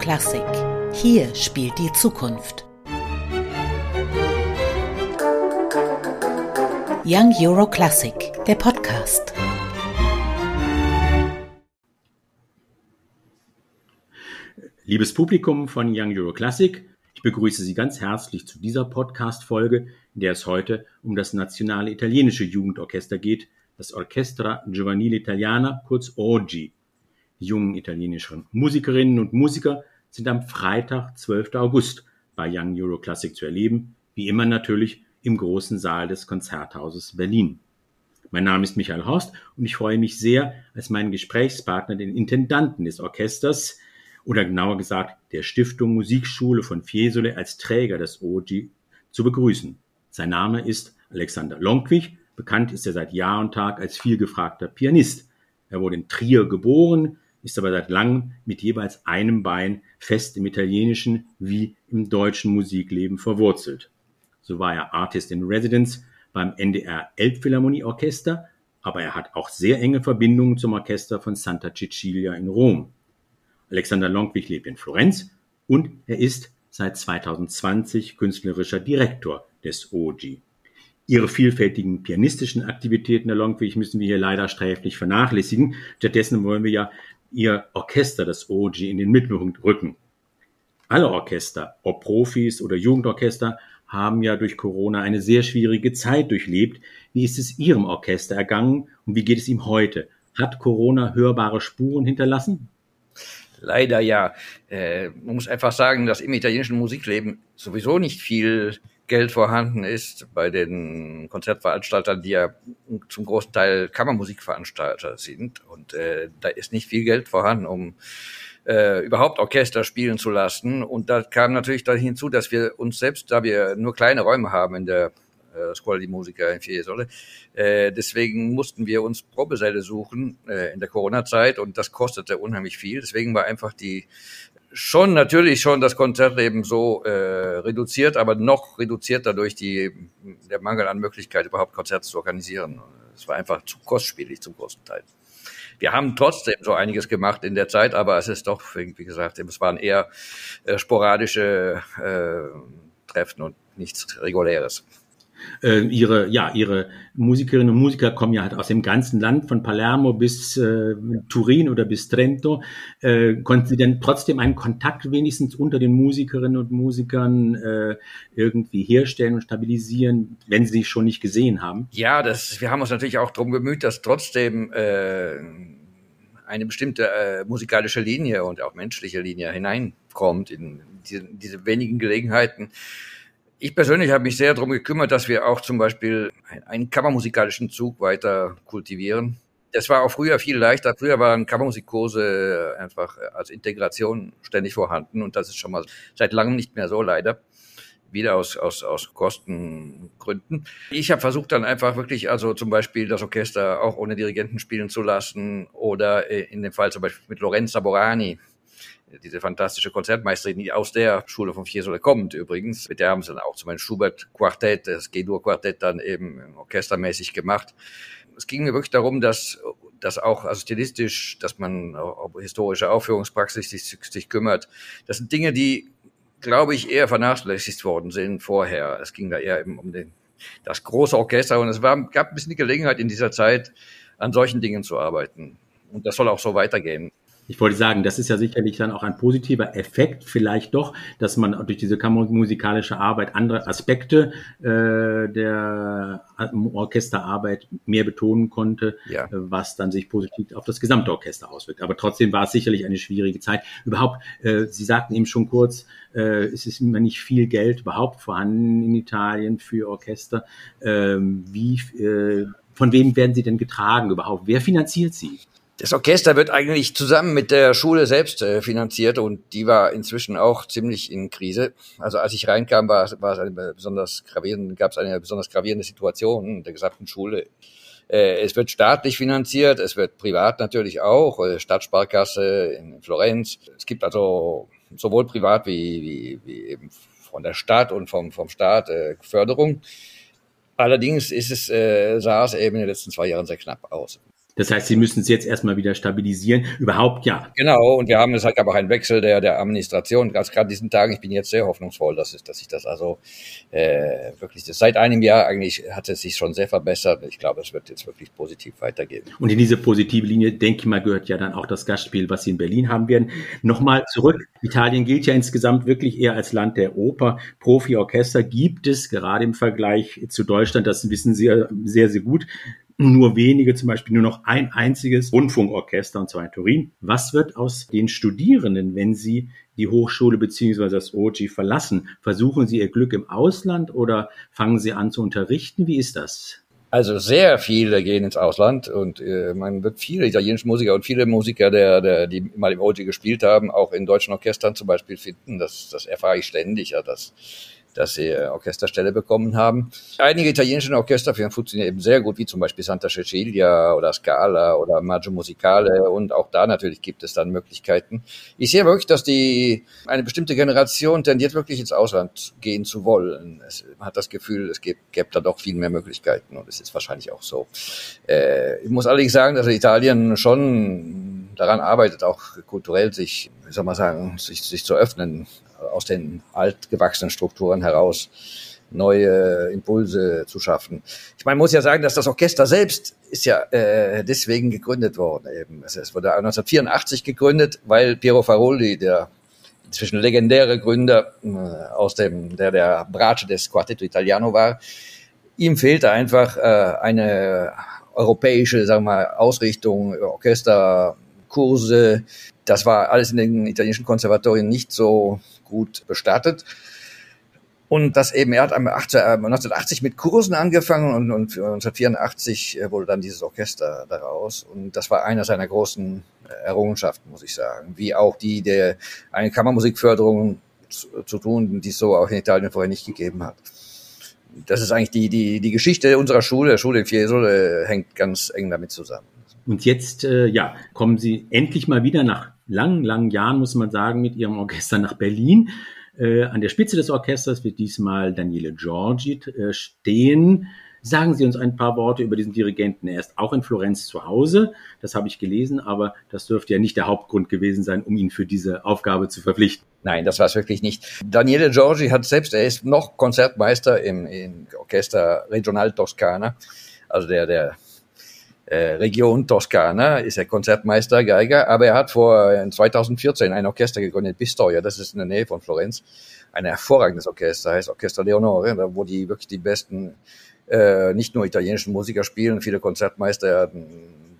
Classic. Hier spielt die Zukunft. Young Euro Classic, der Podcast. Liebes Publikum von Young Euro Classic, ich begrüße Sie ganz herzlich zu dieser Podcast-Folge, in der es heute um das nationale italienische Jugendorchester geht, das Orchestra Giovanile Italiana, kurz OGI. Die jungen italienischen Musikerinnen und Musiker sind am Freitag, 12. August bei Young Euro Classic zu erleben, wie immer natürlich im großen Saal des Konzerthauses Berlin. Mein Name ist Michael Horst und ich freue mich sehr, als meinen Gesprächspartner, den Intendanten des Orchesters oder genauer gesagt der Stiftung Musikschule von Fiesole als Träger des OG zu begrüßen. Sein Name ist Alexander Lonkwig Bekannt ist er seit Jahr und Tag als vielgefragter Pianist. Er wurde in Trier geboren, ist aber seit langem mit jeweils einem Bein fest im italienischen wie im deutschen Musikleben verwurzelt. So war er Artist in Residence beim NDR Elbphilharmonie Orchester, aber er hat auch sehr enge Verbindungen zum Orchester von Santa Cecilia in Rom. Alexander Longwig lebt in Florenz und er ist seit 2020 künstlerischer Direktor des OG. Ihre vielfältigen pianistischen Aktivitäten, Herr Longwig, müssen wir hier leider sträflich vernachlässigen. Stattdessen wollen wir ja Ihr Orchester, das OG, in den Mittelpunkt rücken. Alle Orchester, ob Profis oder Jugendorchester, haben ja durch Corona eine sehr schwierige Zeit durchlebt. Wie ist es Ihrem Orchester ergangen und wie geht es ihm heute? Hat Corona hörbare Spuren hinterlassen? Leider ja. Äh, man muss einfach sagen, dass im italienischen Musikleben sowieso nicht viel Geld vorhanden ist bei den Konzertveranstaltern, die ja zum großen Teil Kammermusikveranstalter sind. Und äh, da ist nicht viel Geld vorhanden, um äh, überhaupt Orchester spielen zu lassen. Und da kam natürlich dann hinzu, dass wir uns selbst, da wir nur kleine Räume haben in der äh, Scuola di Musica in Fiesole, äh, deswegen mussten wir uns Probesäle suchen äh, in der Corona-Zeit und das kostete unheimlich viel. Deswegen war einfach die schon natürlich schon das Konzertleben so äh, reduziert, aber noch reduzierter durch die, der Mangel an Möglichkeit, überhaupt Konzerte zu organisieren. Es war einfach zu kostspielig zum großen Teil. Wir haben trotzdem so einiges gemacht in der Zeit, aber es ist doch, wie gesagt, es waren eher äh, sporadische äh, Treffen und nichts Reguläres. Äh, ihre, ja, ihre Musikerinnen und Musiker kommen ja halt aus dem ganzen Land, von Palermo bis äh, Turin oder bis Trento. Äh, konnten Sie denn trotzdem einen Kontakt wenigstens unter den Musikerinnen und Musikern äh, irgendwie herstellen und stabilisieren, wenn Sie sich schon nicht gesehen haben? Ja, das, wir haben uns natürlich auch darum bemüht, dass trotzdem äh, eine bestimmte äh, musikalische Linie und auch menschliche Linie hineinkommt in diese, diese wenigen Gelegenheiten ich persönlich habe mich sehr darum gekümmert, dass wir auch zum Beispiel einen kammermusikalischen Zug weiter kultivieren. Das war auch früher viel leichter. Früher waren Kammermusikkurse einfach als Integration ständig vorhanden und das ist schon mal seit langem nicht mehr so leider. Wieder aus, aus, aus Kostengründen. Ich habe versucht dann einfach wirklich, also zum Beispiel das Orchester auch ohne Dirigenten spielen zu lassen oder äh, in dem Fall zum Beispiel mit Lorenzo Borani, diese fantastische Konzertmeisterin, die aus der Schule von Fiesole kommt übrigens. Mit der haben sie dann auch zum Beispiel Schubert-Quartett, das G-Dur-Quartett dann eben orchestermäßig gemacht. Es ging mir wirklich darum, dass dass auch also stilistisch, dass man auch historische Aufführungspraxis sich, sich kümmert. Das sind Dinge, die, glaube ich, eher vernachlässigt worden sind vorher. Es ging da eher eben um den, das große Orchester und es war, gab ein bisschen die Gelegenheit in dieser Zeit, an solchen Dingen zu arbeiten. Und das soll auch so weitergehen ich wollte sagen, das ist ja sicherlich dann auch ein positiver Effekt, vielleicht doch, dass man durch diese musikalische Arbeit andere Aspekte äh, der Orchesterarbeit mehr betonen konnte, ja. Äh, was dann sich positiv auf das gesamte Orchester auswirkt. Aber trotzdem war es sicherlich eine schwierige Zeit. Überhaupt, äh, Sie sagten eben schon kurz, äh, es ist immer nicht viel Geld überhaupt vorhanden in Italien für Orchester. Ähm, wie, äh, von wem werden sie denn getragen überhaupt? Wer finanziert sie? Das Orchester wird eigentlich zusammen mit der Schule selbst äh, finanziert und die war inzwischen auch ziemlich in Krise. Also als ich reinkam, war, war es eine besonders gravierende, gab es eine besonders gravierende Situation der gesamten Schule. Äh, es wird staatlich finanziert, es wird privat natürlich auch, äh, Stadtsparkasse in Florenz. Es gibt also sowohl privat wie, wie, wie eben von der Stadt und vom, vom Staat äh, Förderung. Allerdings ist es, äh, sah es eben in den letzten zwei Jahren sehr knapp aus. Das heißt, Sie müssen es jetzt erstmal wieder stabilisieren. Überhaupt ja. Genau, und wir haben es halt aber auch einen Wechsel der, der Administration. Ganz gerade diesen Tagen, ich bin jetzt sehr hoffnungsvoll, dass, es, dass ich das also äh, wirklich das, seit einem Jahr eigentlich hat es sich schon sehr verbessert. Ich glaube, es wird jetzt wirklich positiv weitergehen. Und in diese positive Linie, denke ich mal, gehört ja dann auch das Gastspiel, was Sie in Berlin haben werden. Nochmal zurück. Italien gilt ja insgesamt wirklich eher als Land der Oper. Profi-Orchester gibt es gerade im Vergleich zu Deutschland, das wissen Sie ja sehr, sehr gut, nur wenige, zum Beispiel nur noch ein einziges Rundfunkorchester, und zwar in Turin. Was wird aus den Studierenden, wenn sie die Hochschule beziehungsweise das OG verlassen? Versuchen sie ihr Glück im Ausland oder fangen sie an zu unterrichten? Wie ist das? Also sehr viele gehen ins Ausland und äh, man wird viele italienische Musiker und viele Musiker, der, der, die mal im OG gespielt haben, auch in deutschen Orchestern zum Beispiel finden. Das, das erfahre ich ständig, ja, dass dass sie äh, Orchesterstelle bekommen haben. Einige italienische Orchester funktionieren eben sehr gut, wie zum Beispiel Santa Cecilia oder Scala oder Maggio Musicale und auch da natürlich gibt es dann Möglichkeiten. Ich sehe wirklich, dass die eine bestimmte Generation tendiert wirklich ins Ausland gehen zu wollen. Es, man hat das Gefühl, es gibt, gibt da doch viel mehr Möglichkeiten und es ist wahrscheinlich auch so. Äh, ich muss allerdings sagen, dass Italien schon daran arbeitet, auch kulturell sich, wie soll man sagen, sich, sich zu öffnen aus den altgewachsenen Strukturen heraus neue Impulse zu schaffen. Ich meine, muss ja sagen, dass das Orchester selbst ist ja äh, deswegen gegründet worden. Eben. Es wurde 1984 gegründet, weil Piero Faroldi, der inzwischen legendäre Gründer äh, aus dem, der der Brace des Quartetto Italiano war, ihm fehlte einfach äh, eine europäische, sagen wir mal, Ausrichtung, Orchesterkurse. Das war alles in den italienischen Konservatorien nicht so gut bestattet. Und das eben, er hat 1980 mit Kursen angefangen und, und 1984 wurde dann dieses Orchester daraus. Und das war einer seiner großen Errungenschaften, muss ich sagen. Wie auch die der eine Kammermusikförderung zu, zu tun, die es so auch in Italien vorher nicht gegeben hat. Das ist eigentlich die, die, die Geschichte unserer Schule, der Schule in Fiesole, hängt ganz eng damit zusammen. Und jetzt, äh, ja, kommen Sie endlich mal wieder nach langen, langen Jahren, muss man sagen, mit ihrem Orchester nach Berlin. Äh, an der Spitze des Orchesters wird diesmal Daniele Giorgi äh, stehen. Sagen Sie uns ein paar Worte über diesen Dirigenten. Er ist auch in Florenz zu Hause, das habe ich gelesen, aber das dürfte ja nicht der Hauptgrund gewesen sein, um ihn für diese Aufgabe zu verpflichten. Nein, das war es wirklich nicht. Daniele Giorgi hat selbst, er ist noch Konzertmeister im, im Orchester Regional Toscana, also der, der Region Toskana, ist er Konzertmeister, Geiger, aber er hat vor 2014 ein Orchester gegründet, Pistoia, das ist in der Nähe von Florenz. Ein hervorragendes Orchester, heißt Orchester Leonore, wo die wirklich die besten, äh, nicht nur italienischen Musiker spielen, viele Konzertmeister,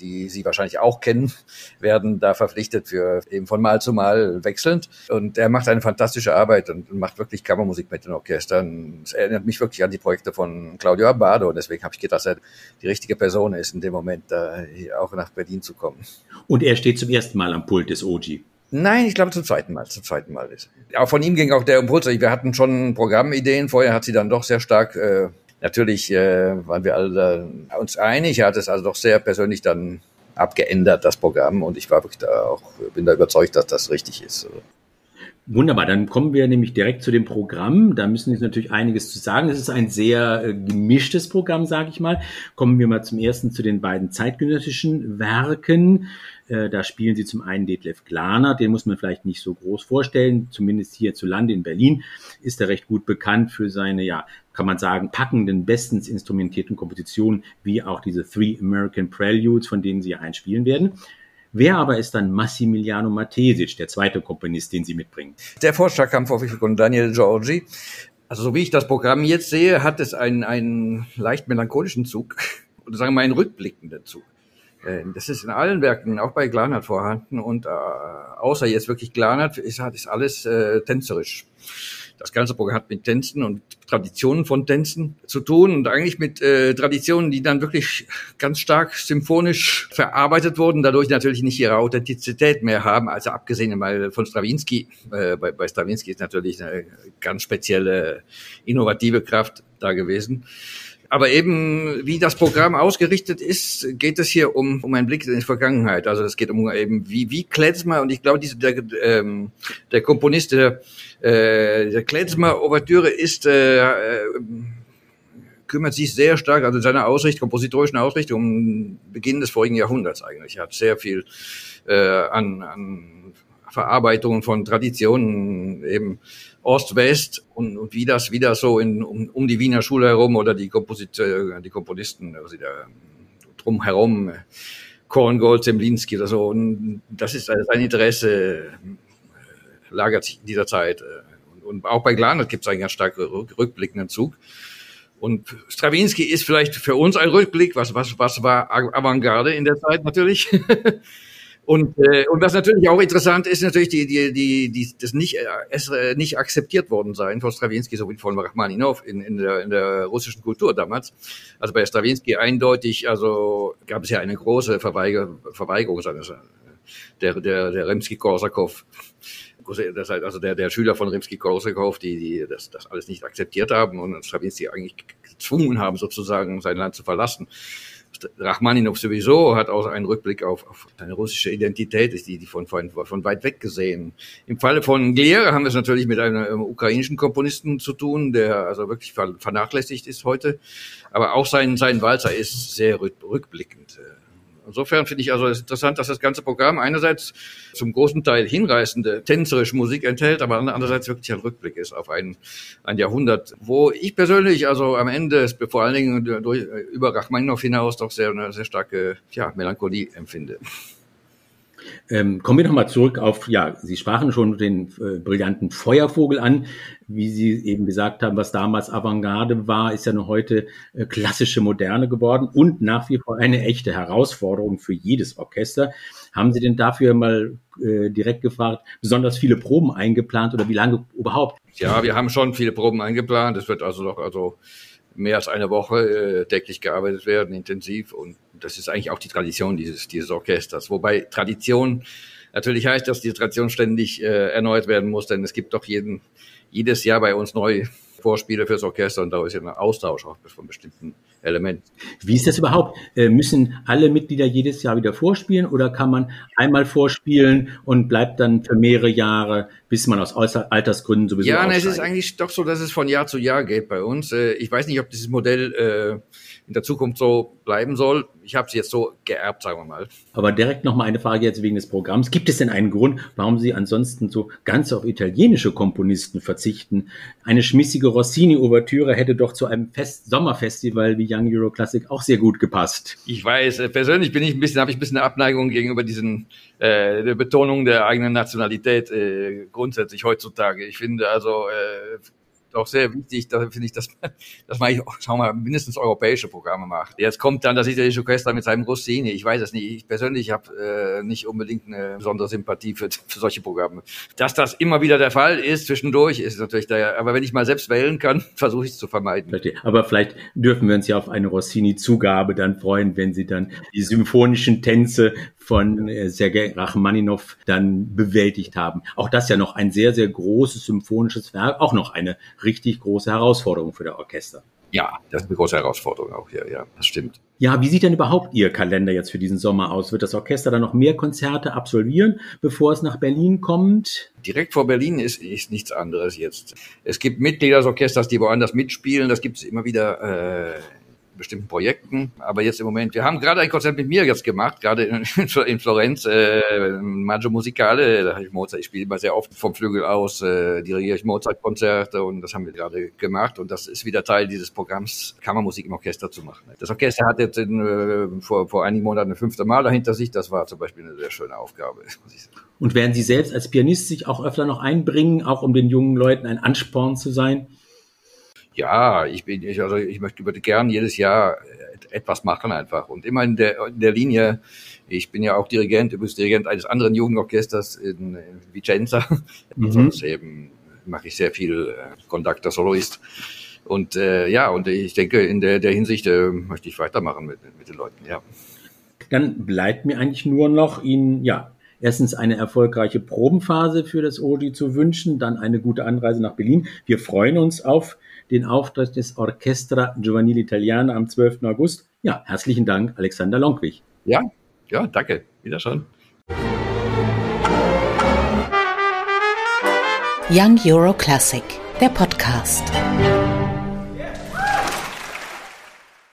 die Sie wahrscheinlich auch kennen, werden da verpflichtet für eben von Mal zu Mal wechselnd. Und er macht eine fantastische Arbeit und macht wirklich Kammermusik mit den Orchestern. Es erinnert mich wirklich an die Projekte von Claudio Abbado. Und deswegen habe ich gedacht, dass er die richtige Person ist, in dem Moment da auch nach Berlin zu kommen. Und er steht zum ersten Mal am Pult des OG. Nein, ich glaube zum zweiten Mal. Zum zweiten Mal ist. Auch von ihm ging auch der Impuls. Wir hatten schon Programmideen. Vorher hat sie dann doch sehr stark äh, Natürlich äh, waren wir alle uns einig. Er hat es also doch sehr persönlich dann abgeändert, das Programm. Und ich war wirklich da auch, bin da überzeugt, dass das richtig ist. Wunderbar, dann kommen wir nämlich direkt zu dem Programm. Da müssen Sie natürlich einiges zu sagen. Es ist ein sehr äh, gemischtes Programm, sage ich mal. Kommen wir mal zum ersten zu den beiden zeitgenössischen Werken. Äh, da spielen sie zum einen Detlef Glaner, den muss man vielleicht nicht so groß vorstellen, zumindest hierzulande in Berlin ist er recht gut bekannt für seine, ja, kann man sagen, packenden, bestens instrumentierten Kompositionen, wie auch diese Three American Preludes, von denen sie einspielen werden. Wer aber ist dann Massimiliano Matesic, der zweite Komponist, den Sie mitbringen? Der Vorschlag kam von Daniel Giorgi. Also so wie ich das Programm jetzt sehe, hat es einen, einen leicht melancholischen Zug oder sagen wir mal einen rückblickenden Zug. Äh, das ist in allen Werken, auch bei Glanert vorhanden und äh, außer jetzt wirklich Glanert ist, ist alles äh, tänzerisch. Das ganze Programm hat mit Tänzen und Traditionen von Tänzen zu tun und eigentlich mit äh, Traditionen, die dann wirklich ganz stark symphonisch verarbeitet wurden, dadurch natürlich nicht ihre Authentizität mehr haben, also abgesehen mal von Stravinsky. Äh, bei, bei Stravinsky ist natürlich eine ganz spezielle innovative Kraft da gewesen aber eben, wie das Programm ausgerichtet ist, geht es hier um, um einen Blick in die Vergangenheit. Also es geht um eben, wie, wie Klezmer, und ich glaube, diese, der, ähm, der Komponist der, äh, der Klezmer-Ouvertüre ist äh, kümmert sich sehr stark, also seine Ausrichtung, kompositorischen Ausrichtung, um Beginn des vorigen Jahrhunderts eigentlich. Er hat sehr viel äh, an, an Verarbeitungen von Traditionen, eben Ost-West und, und wie das wieder so in, um, um die Wiener Schule herum oder die, Komposit die Komponisten, also da drumherum, Korngold, Zemlinski oder so. Und das ist sein Interesse, äh, lagert sich in dieser Zeit. Äh, und auch bei Glanert gibt es einen ganz starken rückblickenden Zug. Und Stravinsky ist vielleicht für uns ein Rückblick, was, was, was war Avantgarde in der Zeit natürlich. Und, äh, und was natürlich auch interessant ist, natürlich die, die, die, die das nicht, äh, es äh, nicht akzeptiert worden sein von Stravinsky sowie von Rachmaninov in, in, der, in der russischen Kultur damals. Also bei Stravinsky eindeutig, also gab es ja eine große Verweiger, Verweigerung seines, äh, der, der, der Rimsky-Korsakow, das heißt also der, der Schüler von Rimsky-Korsakow, die, die das, das alles nicht akzeptiert haben und Stravinsky eigentlich gezwungen haben, sozusagen sein Land zu verlassen. Rachmaninov sowieso hat auch einen Rückblick auf, auf seine russische Identität, ist die, die von, von, von weit weg gesehen. Im Falle von Glier haben wir es natürlich mit einem ukrainischen Komponisten zu tun, der also wirklich vernachlässigt ist heute. Aber auch sein, sein Walzer ist sehr rückblickend. Insofern finde ich also interessant, dass das ganze Programm einerseits zum großen Teil hinreißende tänzerische Musik enthält, aber andererseits wirklich ein Rückblick ist auf ein, ein Jahrhundert, wo ich persönlich also am Ende vor allen Dingen durch, über Rachmaninoff hinaus doch sehr, sehr starke ja, Melancholie empfinde. Ähm, kommen wir nochmal zurück auf, ja, Sie sprachen schon den äh, brillanten Feuervogel an. Wie Sie eben gesagt haben, was damals Avantgarde war, ist ja nur heute äh, klassische Moderne geworden und nach wie vor eine echte Herausforderung für jedes Orchester. Haben Sie denn dafür mal äh, direkt gefragt, besonders viele Proben eingeplant oder wie lange überhaupt? Ja, wir haben schon viele Proben eingeplant. Es wird also noch, also mehr als eine Woche äh, täglich gearbeitet werden, intensiv. Und das ist eigentlich auch die Tradition dieses, dieses Orchesters. Wobei Tradition natürlich heißt, dass die Tradition ständig äh, erneuert werden muss, denn es gibt doch jeden, jedes Jahr bei uns neu Vorspiele fürs Orchester und da ist ja ein Austausch auch von bestimmten Elementen. Wie ist das überhaupt? Äh, müssen alle Mitglieder jedes Jahr wieder vorspielen oder kann man einmal vorspielen und bleibt dann für mehrere Jahre, bis man aus Altersgründen sowieso Ja, es ist eigentlich doch so, dass es von Jahr zu Jahr geht bei uns. Äh, ich weiß nicht, ob dieses Modell äh, in der Zukunft so bleiben soll. Ich habe sie jetzt so geerbt, sagen wir mal. Aber direkt noch mal eine Frage jetzt wegen des Programms. Gibt es denn einen Grund, warum Sie ansonsten so ganz auf italienische Komponisten verzichten? Eine schmissige Rossini-Ouvertüre hätte doch zu einem Fest Sommerfestival wie Young Euro Classic auch sehr gut gepasst. Ich weiß, äh, persönlich bin ich ein bisschen, habe ich ein bisschen eine Abneigung gegenüber diesen äh, der Betonung der eigenen Nationalität äh, grundsätzlich heutzutage. Ich finde also äh, auch sehr wichtig, da finde ich, dass, dass man, schauen wir mal, mindestens europäische Programme macht. Jetzt kommt dann das italienische Orchester mit seinem Rossini. Ich weiß es nicht. Ich persönlich habe äh, nicht unbedingt eine besondere Sympathie für, für solche Programme. Dass das immer wieder der Fall ist, zwischendurch, ist natürlich da, aber wenn ich mal selbst wählen kann, versuche ich es zu vermeiden. Aber vielleicht dürfen wir uns ja auf eine Rossini-Zugabe dann freuen, wenn Sie dann die symphonischen Tänze von äh, Sergei Rachmaninow dann bewältigt haben. Auch das ja noch ein sehr, sehr großes symphonisches Werk, auch noch eine richtig große Herausforderung für das Orchester. Ja, das ist eine große Herausforderung auch hier, ja, das stimmt. Ja, wie sieht denn überhaupt Ihr Kalender jetzt für diesen Sommer aus? Wird das Orchester dann noch mehr Konzerte absolvieren, bevor es nach Berlin kommt? Direkt vor Berlin ist, ist nichts anderes jetzt. Es gibt Mitglieder des Orchesters, die woanders mitspielen, das gibt es immer wieder. Äh bestimmten Projekten. Aber jetzt im Moment, wir haben gerade ein Konzert mit mir jetzt gemacht, gerade in, in Florenz, äh, Maggio Musicale, da habe ich Mozart, ich spiele immer sehr oft vom Flügel aus, äh, dirigiere ich Mozart-Konzerte und das haben wir gerade gemacht und das ist wieder Teil dieses Programms, Kammermusik im Orchester zu machen. Das Orchester hat jetzt in, äh, vor, vor einigen Monaten ein fünfte Mal dahinter sich, das war zum Beispiel eine sehr schöne Aufgabe, muss ich sagen. Und werden Sie selbst als Pianist sich auch öfter noch einbringen, auch um den jungen Leuten ein Ansporn zu sein? Ja, ich bin, ich, also ich möchte würde gern jedes Jahr etwas machen einfach und immer in der, in der Linie. Ich bin ja auch Dirigent, übrigens Dirigent eines anderen Jugendorchesters in, in Vicenza. Mhm. Sonst eben mache ich sehr viel äh, Conductor Soloist. Und äh, ja, und ich denke, in der, der Hinsicht äh, möchte ich weitermachen mit, mit den Leuten, ja. Dann bleibt mir eigentlich nur noch Ihnen, ja, erstens eine erfolgreiche Probenphase für das OG zu wünschen, dann eine gute Anreise nach Berlin. Wir freuen uns auf den Auftritt des Orchestra Giovanile Italiana am 12. August. Ja, herzlichen Dank, Alexander Lonkwig. Ja, ja, danke. Wiederschauen. Young Euro Classic, der Podcast.